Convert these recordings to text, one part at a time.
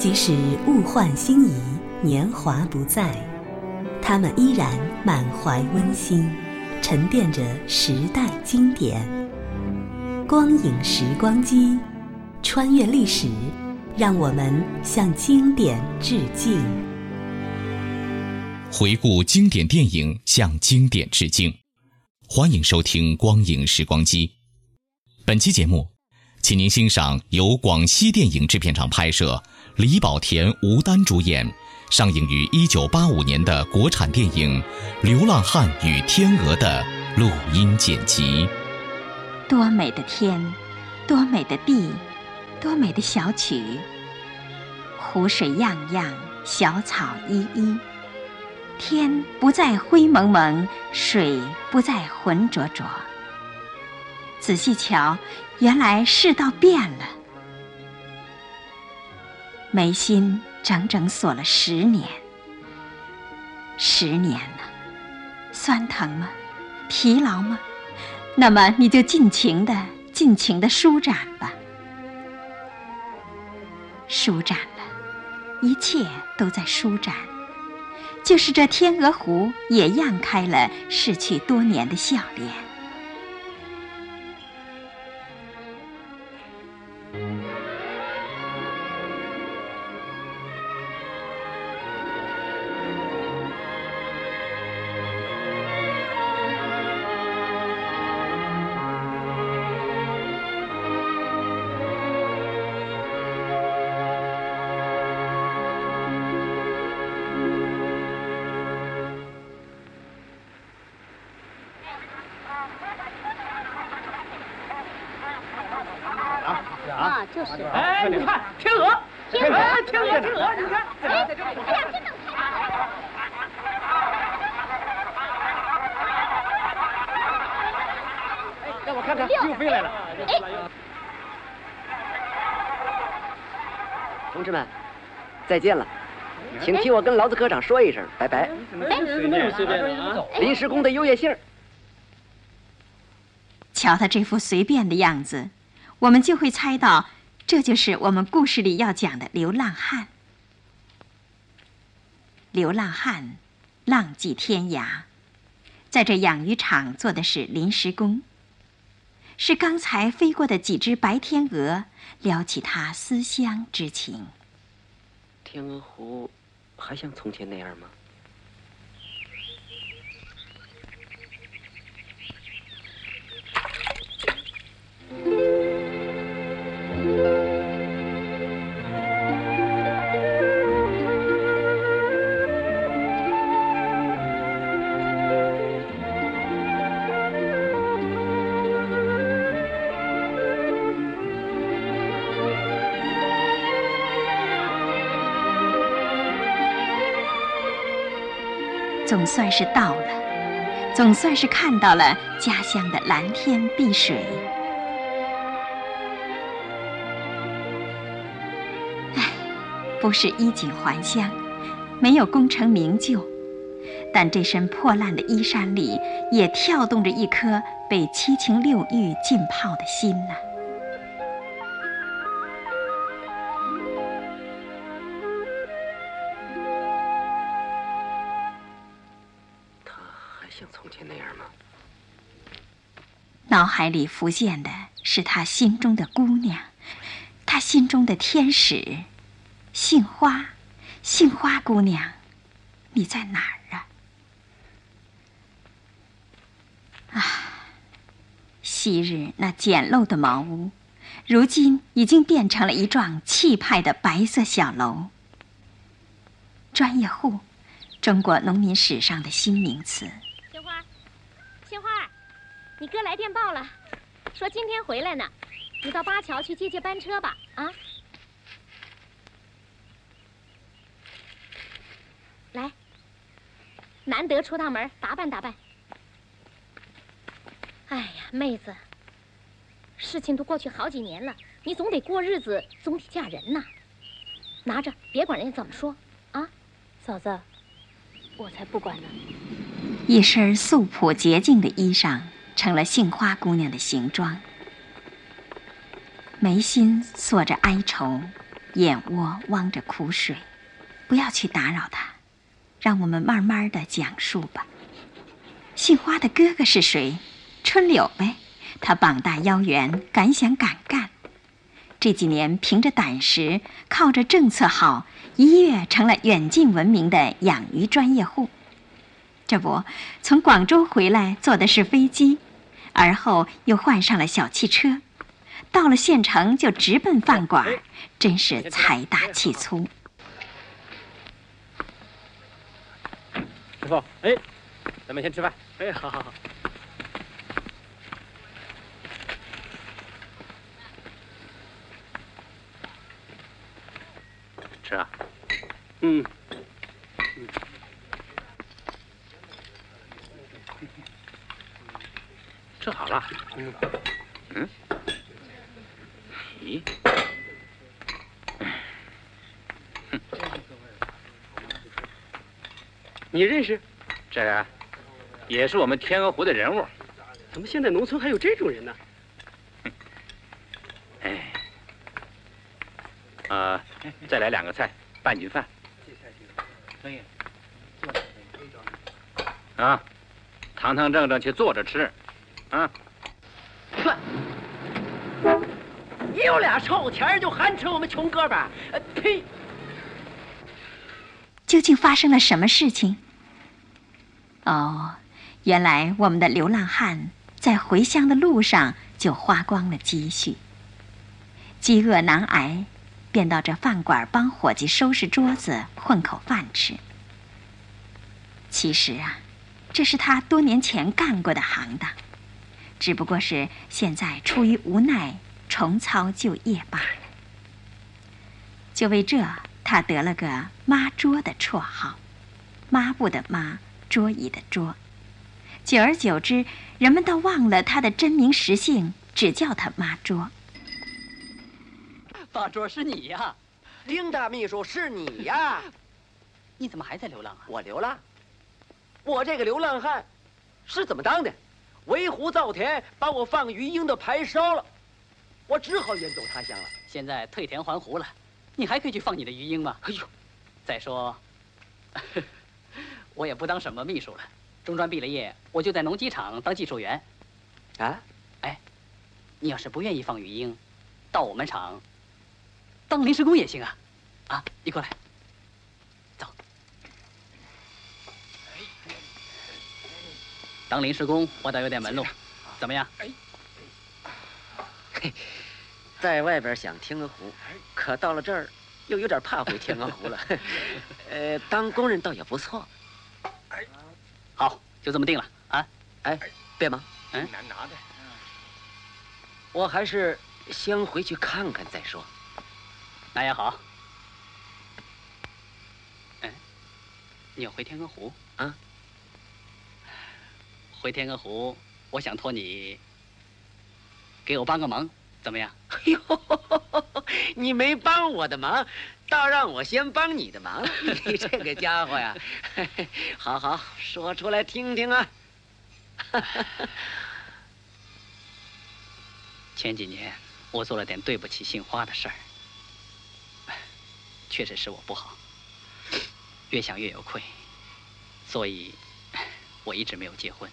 即使物换星移，年华不再，他们依然满怀温馨，沉淀着时代经典。光影时光机，穿越历史，让我们向经典致敬。回顾经典电影，向经典致敬。欢迎收听《光影时光机》。本期节目，请您欣赏由广西电影制片厂拍摄，李保田、吴丹主演，上映于一九八五年的国产电影《流浪汉与天鹅》的录音剪辑。多美的天，多美的地，多美的小曲。湖水漾漾，小草依依。天不再灰蒙蒙，水不再浑浊浊。仔细瞧，原来世道变了。眉心整整锁了十年，十年了，酸疼吗？疲劳吗？那么你就尽情的、尽情的舒展吧。舒展了，一切都在舒展。就是这天鹅湖也漾开了逝去多年的笑脸。同志们，再见了，请替我跟劳资科长说一声拜拜。临时工的优越性。瞧他这副随便的样子，我们就会猜到，这就是我们故事里要讲的流浪汉。流浪汉，浪迹天涯，在这养鱼场做的是临时工。是刚才飞过的几只白天鹅撩起他思乡之情。天鹅湖还像从前那样吗？总算是到了，总算是看到了家乡的蓝天碧水。唉，不是衣锦还乡，没有功成名就，但这身破烂的衣衫里也跳动着一颗被七情六欲浸泡的心呐、脑海里浮现的是他心中的姑娘，他心中的天使，杏花，杏花姑娘，你在哪儿啊？啊，昔日那简陋的茅屋，如今已经变成了一幢气派的白色小楼。专业户，中国农民史上的新名词。你哥来电报了，说今天回来呢，你到八桥去接接班车吧。啊，来难得出趟门，打扮打扮。哎呀，妹子，事情都过去好几年了，你总得过日子，总得嫁人呐。拿着，别管人家怎么说，啊，嫂子，我才不管呢。一身素朴洁净的衣裳，成了杏花姑娘的行装。眉心锁着哀愁，眼窝汪着苦水，不要去打扰她，让我们慢慢的讲述吧。杏花的哥哥是谁？春柳呗，他膀大腰圆，敢想敢干。这几年凭着胆识，靠着政策好，一跃成了远近闻名的养鱼专业户。这不，从广州回来坐的是飞机，而后又换上了小汽车，到了县城就直奔饭馆，真是财大气粗。师傅，哎，咱们先吃饭。哎，好好好。吃啊！嗯。吃好了。嗯。嗯。咦？你认识？这也是我们天鹅湖的人物。怎么现在农村还有这种人呢？哎。啊，再来两个菜，半斤饭。可以。啊，堂堂正正去坐着吃，啊。哼！你有俩臭钱就寒碜我们穷哥们？呸！究竟发生了什么事情？哦，原来我们的流浪汉在回乡的路上就花光了积蓄，饥饿难挨。便到这饭馆帮伙计收拾桌子，混口饭吃。其实啊，这是他多年前干过的行当，只不过是现在出于无奈重操旧业罢了。就为这，他得了个“抹桌”的绰号，抹布的抹，桌椅的桌。久而久之，人们都忘了他的真名实姓，只叫他抹桌。大桌是你呀，丁大秘书是你呀，你怎么还在流浪啊？我流浪，我这个流浪汉是怎么当的？围湖造田，把我放鱼鹰的牌烧了，我只好远走他乡了。现在退田还湖了，你还可以去放你的鱼鹰吗？哎呦，再说，我也不当什么秘书了，中专毕了业，我就在农机厂当技术员。啊，哎，你要是不愿意放鱼鹰，到我们厂。当临时工也行啊，啊，你过来，当临时工我倒有点门路，怎么样？嘿，在外边想天鹅湖，可到了这儿又有点怕回天鹅湖了。呃，当工人倒也不错。好，就这么定了啊！哎，别忙，嗯，难拿的。我还是先回去看看再说。那也好。哎，你要回天鹅湖啊？回天鹅湖，我想托你给我帮个忙，怎么样？哎呦，你没帮我的忙，倒让我先帮你的忙。你这个家伙呀，好好说出来听听啊。前几年我做了点对不起杏花的事儿。确实是我不好，越想越有愧，所以我一直没有结婚。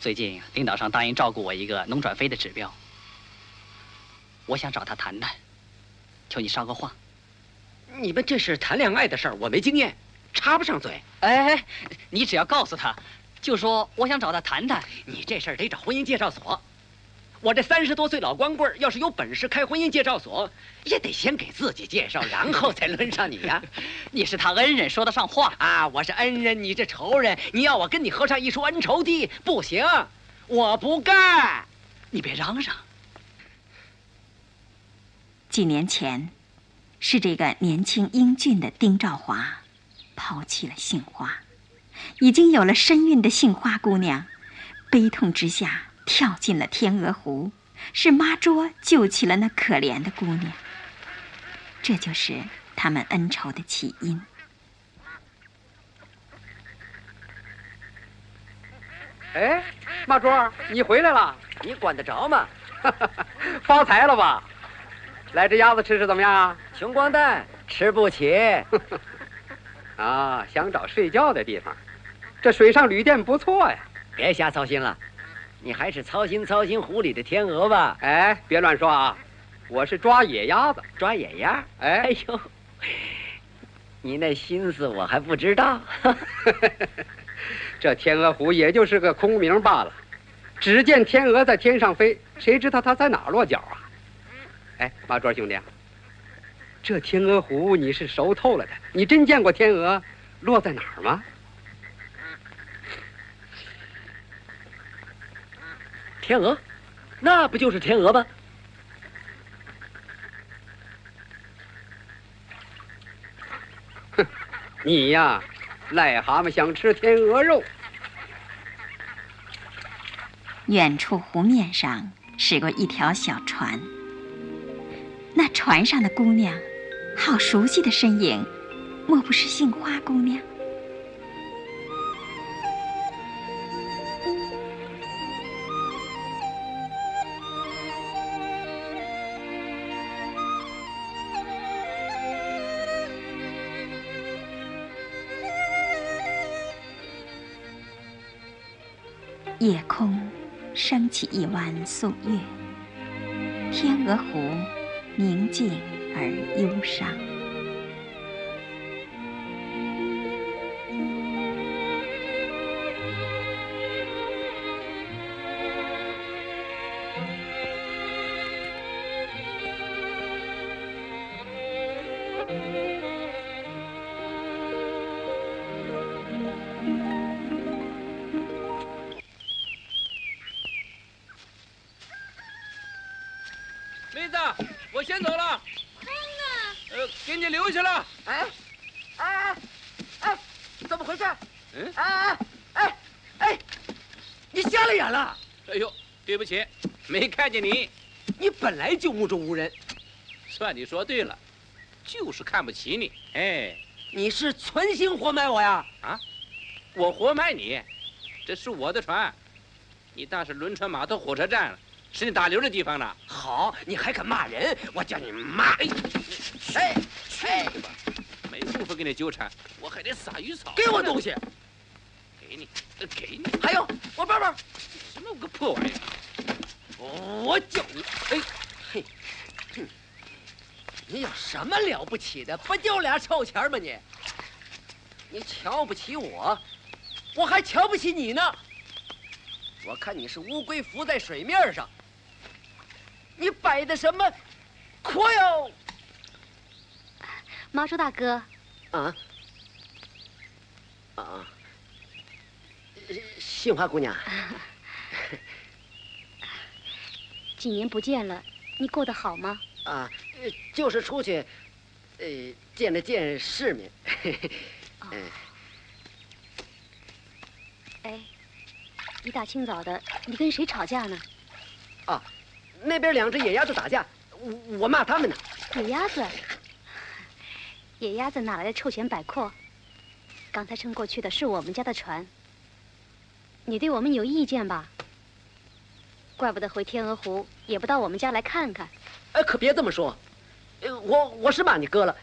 最近领导上答应照顾我一个农转非的指标，我想找他谈谈，求你捎个话。你们这是谈恋爱的事儿，我没经验，插不上嘴。哎哎，你只要告诉他，就说我想找他谈谈。你这事儿得找婚姻介绍所。我这三十多岁老光棍要是有本事开婚姻介绍所，也得先给自己介绍，然后才轮上你呀。你是他恩人，说得上话啊！我是恩人，你这仇人，你要我跟你合上一出恩仇地，不行，我不干。你别嚷嚷。几年前，是这个年轻英俊的丁兆华，抛弃了杏花，已经有了身孕的杏花姑娘，悲痛之下跳进了天鹅湖，是妈桌救起了那可怜的姑娘。这就是他们恩仇的起因。哎，妈桌，你回来了？你管得着吗？发财了吧？来只鸭子吃吃怎么样啊？穷光蛋，吃不起。啊，想找睡觉的地方，这水上旅店不错呀。别瞎操心了，你还是操心操心湖里的天鹅吧。哎，别乱说啊！我是抓野鸭子，抓野鸭。哎，哎呦，你那心思我还不知道。这天鹅湖也就是个空名罢了。只见天鹅在天上飞，谁知道它在哪落脚啊？哎，马卓兄弟，这天鹅湖你是熟透了的，你真见过天鹅落在哪儿吗？天鹅，那不就是天鹅吗？哼，你呀，癞蛤蟆想吃天鹅肉。远处湖面上驶过一条小船，那船上的姑娘，好熟悉的身影，莫不是杏花姑娘？夜空升起一弯素月，天鹅湖宁静而忧伤。没看见你。你本来就目中无人。算你说对了，就是看不起你。哎，你是存心活埋我呀？啊，我活埋你？这是我的船，你当是轮船码头、火车站了，是你打流的地方呢。好，你还敢骂人？我叫你骂！哎，哎，去吧，没工夫跟你纠缠，我还得撒鱼草。给我东西！给你，给你。还有我包包，什么个破玩意儿？我叫你，哎，嘿，哼，你有什么了不起的？不就俩臭钱吗你？你瞧不起我，我还瞧不起你呢。我看你是乌龟浮在水面上，你摆的什么阔哟？妈说大哥，啊啊，杏花姑娘。几年不见了，你过得好吗？啊，就是出去，呃，见了见世面。哦。哎，一大清早的，你跟谁吵架呢？啊，那边两只野鸭子打架，我我骂他们呢。野鸭子？野鸭子哪来的臭钱摆阔？刚才撑过去的是我们家的船。你对我们有意见吧？怪不得回天鹅湖也不到我们家来看看。哎，可别这么说，我我是骂你哥了，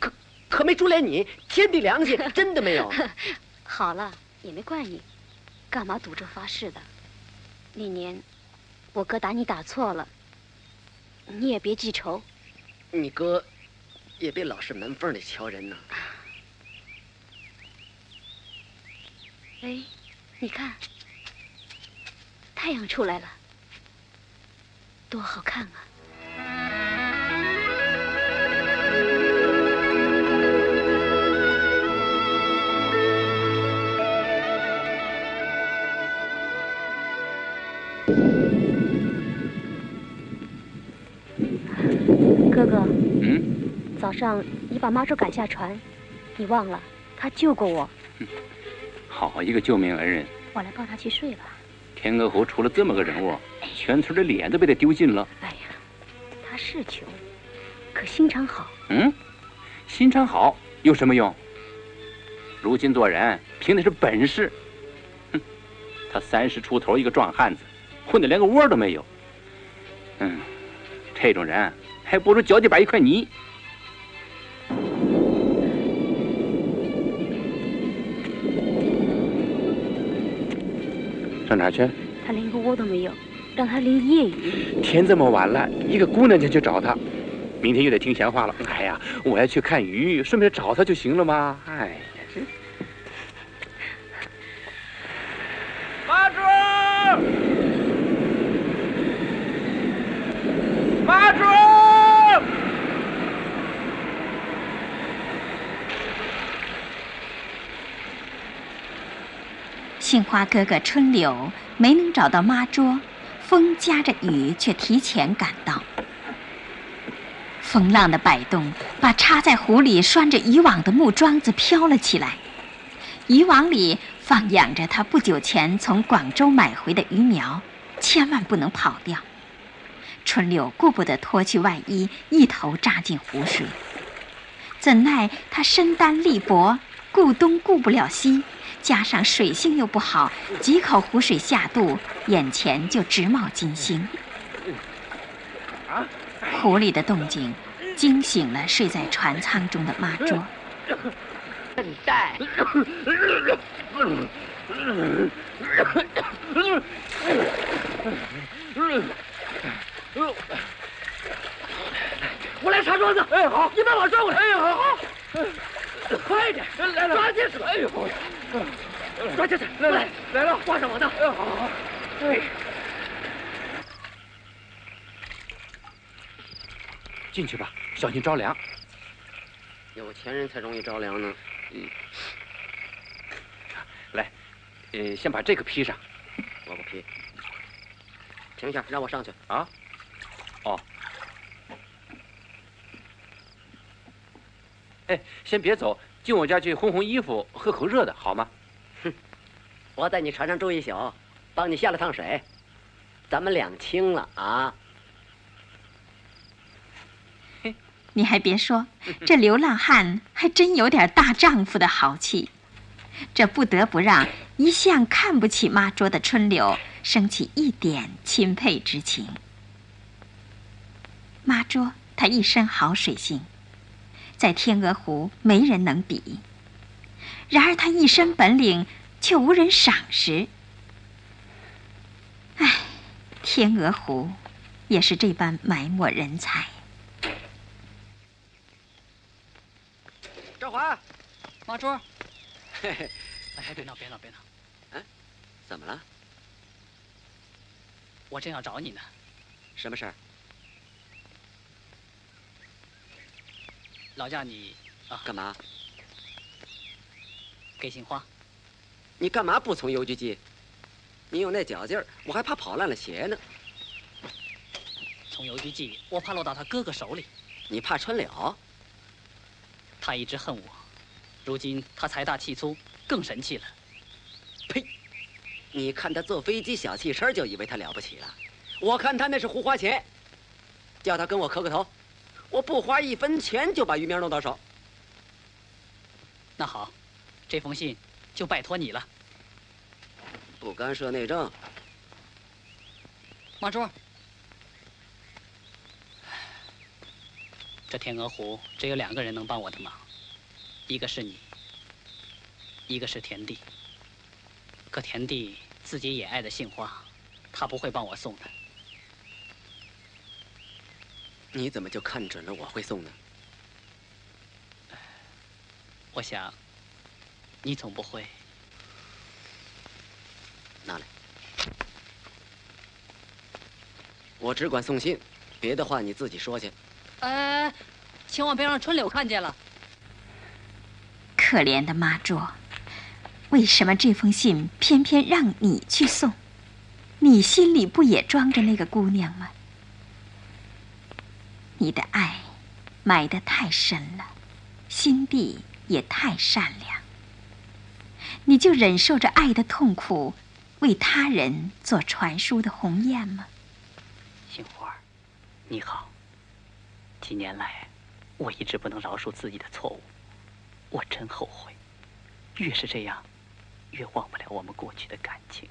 可可没株连你，天地良心 真的没有。好了，也没怪你，干嘛赌咒发誓的？那年我哥打你打错了，你也别记仇。你哥也别老是门缝里瞧人呢。哎，你看。太阳出来了，多好看啊！哥哥，嗯，早上你把妈说赶下船，你忘了？他救过我。好一个救命恩人！我来抱他去睡吧。天鹅湖出了这么个人物，全村的脸都被他丢尽了。哎呀，他是穷，可心肠好。嗯，心肠好有什么用？如今做人凭的是本事。哼，他三十出头一个壮汉子，混的连个窝都没有。嗯，这种人还不如脚底板一块泥。上哪去？他连个窝都没有，让他淋夜雨。天这么晚了，一个姑娘家去找他，明天又得听闲话了。哎呀，我要去看鱼，顺便找他就行了吗？哎呀，这妈猪，妈猪。杏花哥哥春柳没能找到妈桌，风夹着雨却提前赶到。风浪的摆动把插在湖里拴着渔网的木桩子飘了起来，渔网里放养着他不久前从广州买回的鱼苗，千万不能跑掉。春柳顾不得脱去外衣，一头扎进湖水。怎奈他身单力薄，顾东顾不了西。加上水性又不好，几口湖水下肚，眼前就直冒金星。湖里的动静惊醒了睡在船舱中的妈桌。笨蛋！我来擦桌子。哎，好，你把马转过来。哎，好好。快点，来了，抓紧手！哎呦，抓紧点，来来来了，挂上我的。哎，好好好。哎，进去吧，小心着凉。有钱人才容易着凉呢。嗯，来，呃，先把这个披上。我不披。停下，让我上去。啊？哦。哎，先别走，进我家去烘烘衣服，喝口热的，好吗？哼，我在你船上住一宿，帮你下了趟水，咱们两清了啊。你还别说，这流浪汉还真有点大丈夫的豪气，这不得不让一向看不起妈桌的春柳升起一点钦佩之情。妈桌他一身好水性。在天鹅湖，没人能比。然而他一身本领，却无人赏识。唉，天鹅湖，也是这般埋没人才。赵华，马珠，嘿嘿，哎，别闹，别闹，别闹。嗯，怎么了？我正要找你呢。什么事儿？劳驾你啊！干嘛？给杏花。你干嘛不从邮局寄？你有那脚劲儿，我还怕跑烂了鞋呢。从邮局寄，我怕落到他哥哥手里。你怕穿了？他一直恨我，如今他财大气粗，更神气了。呸！你看他坐飞机小汽车，就以为他了不起了。我看他那是胡花钱。叫他跟我磕个头。我不花一分钱就把鱼苗弄到手。那好，这封信就拜托你了。不干涉内政。马珠，这天鹅湖只有两个人能帮我的忙，一个是你，一个是田地。可田地自己也爱的杏花，他不会帮我送的。你怎么就看准了我会送呢？我想，你总不会。拿来，我只管送信，别的话你自己说去。哎，千万别让春柳看见了。可怜的妈卓，为什么这封信偏偏让你去送？你心里不也装着那个姑娘吗？你的爱埋得太深了，心地也太善良。你就忍受着爱的痛苦，为他人做传输的鸿雁吗？杏花，你好。几年来，我一直不能饶恕自己的错误，我真后悔。越是这样，越忘不了我们过去的感情。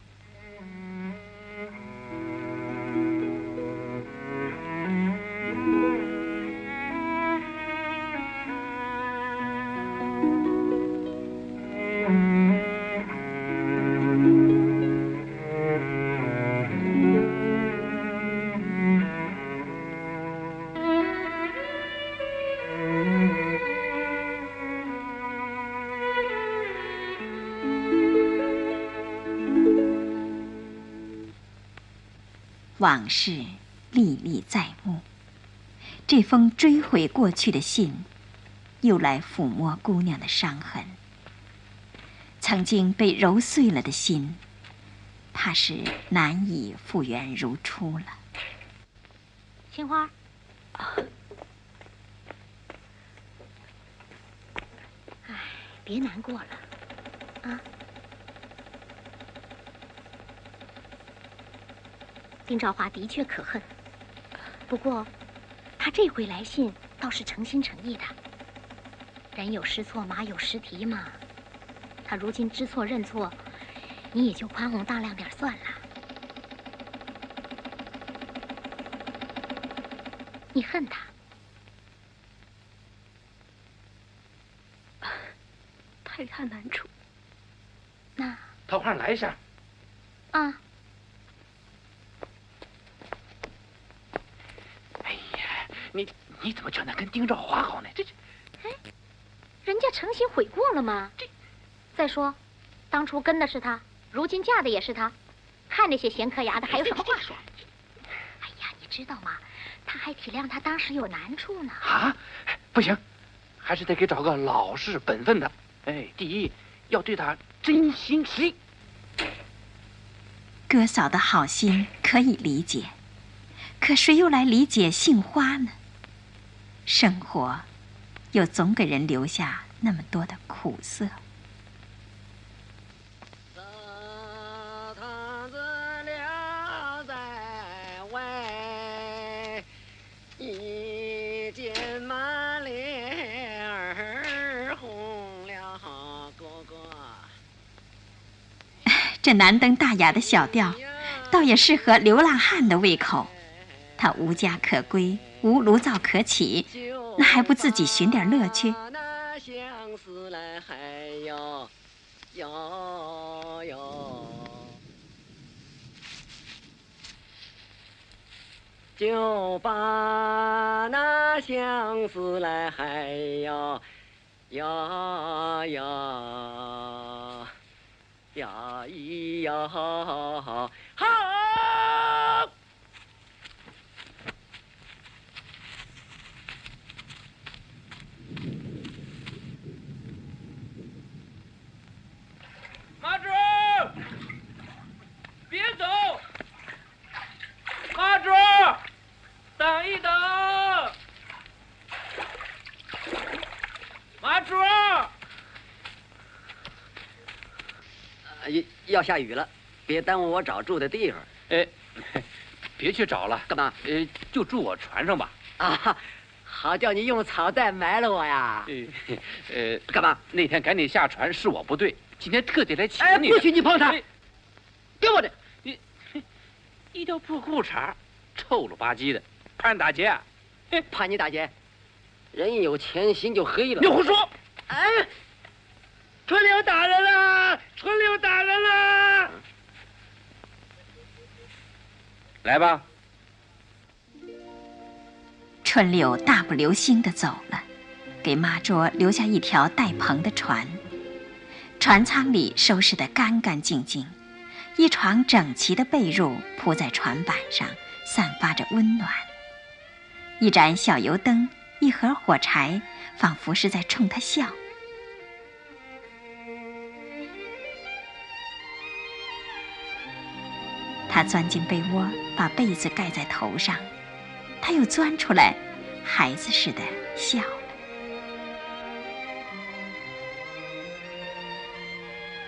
往事历历在目，这封追悔过去的信，又来抚摸姑娘的伤痕。曾经被揉碎了的心，怕是难以复原如初了。青花，哎，别难过了，啊。丁兆华的确可恨，不过，他这回来信倒是诚心诚意的。人有失错，马有失蹄嘛。他如今知错认错，你也就宽宏大量点算了。你恨他？他与他难处。那桃花来一下。啊。你你怎么觉得跟丁兆华好呢？这这，哎，人家诚心悔过了吗？这，再说，当初跟的是他，如今嫁的也是他，看那些闲磕牙的还有什么话说？哎呀，你知道吗？他还体谅他当时有难处呢。啊，不行，还是得给找个老实本分的。哎，第一要对他真心实意。哥嫂的好心可以理解，可谁又来理解杏花呢？生活，又总给人留下那么多的苦涩。这难登大雅的小调，倒也适合流浪汉的胃口。他无家可归。无炉灶可起，那还不自己寻点乐趣？就把那相思来嗨哟，呀呀呀咿呀哈。马主，别走！马主，等一等！马主，要要下雨了，别耽误我找住的地方。哎，别去找了，干嘛？呃，就住我船上吧。啊，好叫你用草袋埋了我呀！呃，干嘛？那天赶紧下船是我不对。今天特地来请你。哎，不许你碰他！给我的！你一条破裤衩，臭了吧唧的，怕人打劫啊？怕你打劫？人一有钱，心就黑了。你胡说！哎，春柳打人了！春柳打人了！来吧。春柳大步流星的走了，给妈桌留下一条带篷的船。船舱里收拾得干干净净，一床整齐的被褥铺在船板上，散发着温暖。一盏小油灯，一盒火柴，仿佛是在冲他笑。他钻进被窝，把被子盖在头上，他又钻出来，孩子似的笑了。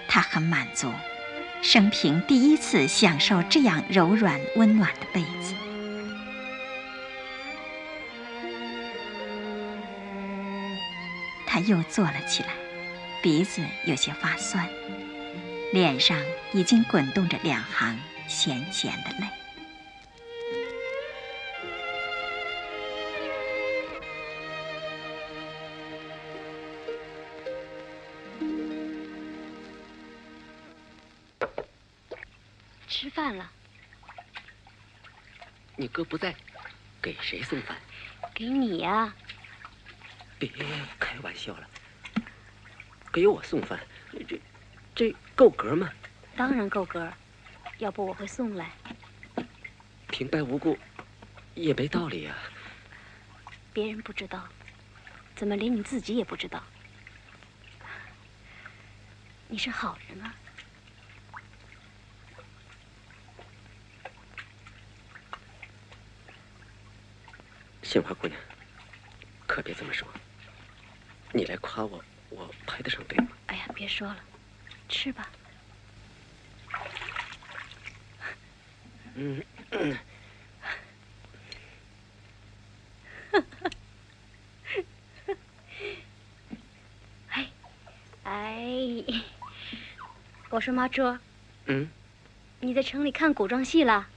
他很满足，生平第一次享受这样柔软温暖的被子。他又坐了起来，鼻子有些发酸，脸上已经滚动着两行咸咸的泪。吃饭了，你哥不在，给谁送饭？给你呀、别开玩笑了，给我送饭，这这够格吗？当然够格儿，要不我会送来。平白无故，也没道理啊。别人不知道，怎么连你自己也不知道？你是好人啊。杏花姑娘，可别这么说。你来夸我，我排得上对吗？哎呀，别说了，吃吧。嗯，嗯哎，哎，我说妈桌，嗯，你在城里看古装戏了？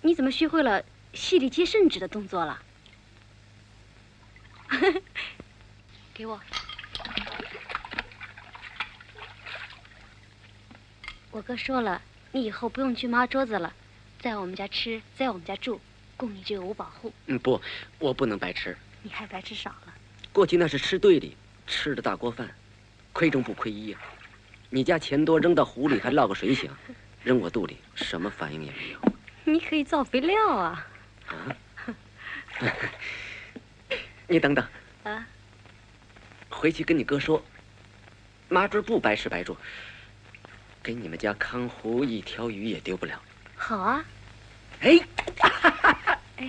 你怎么学会了戏里接圣旨的动作了？给我。我哥说了，你以后不用去妈桌子了，在我们家吃，在我们家住，供你这个五保户。嗯，不，我不能白吃。你还白吃少了。过去那是吃队里吃的大锅饭，亏中不亏一呀、你家钱多扔到湖里还落个水响，扔我肚里什么反应也没有。你可以造肥料啊！啊 你等等，啊，回去跟你哥说，麻坠不白吃白住，给你们家康湖一条鱼也丢不了。好啊。哎，哎，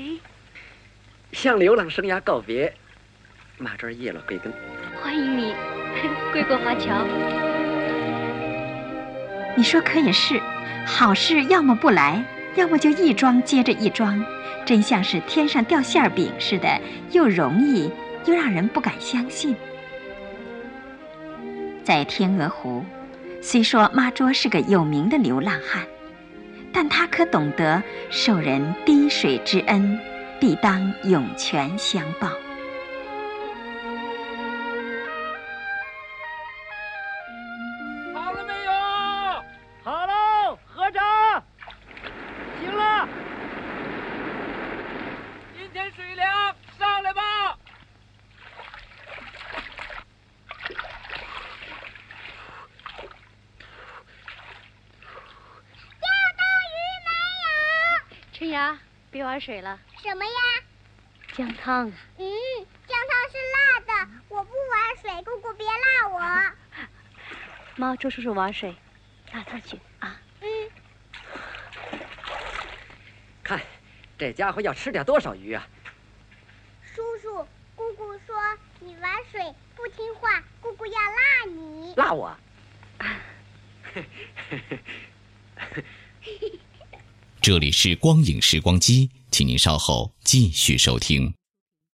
向流浪生涯告别，麻庄叶落归根。欢迎你 归国华侨。你说可也是，好事要么不来，要么就一桩接着一桩，真像是天上掉馅儿饼似的，又容易又让人不敢相信。在天鹅湖，虽说妈桌是个有名的流浪汉，但他可懂得受人滴水之恩，必当涌泉相报有？好喽，合掌。行了，今天水凉，上来吧。春芽，别玩水了，什么呀？姜汤。嗯，姜汤是辣的，我不玩水，姑姑别辣我。猫，周叔叔玩水，拉他去啊。嗯，看，这家伙要吃掉多少鱼啊？叔叔，姑姑说你玩水不听话，姑姑要辣你。辣我？这里是光影时光机，请您稍后继续收听。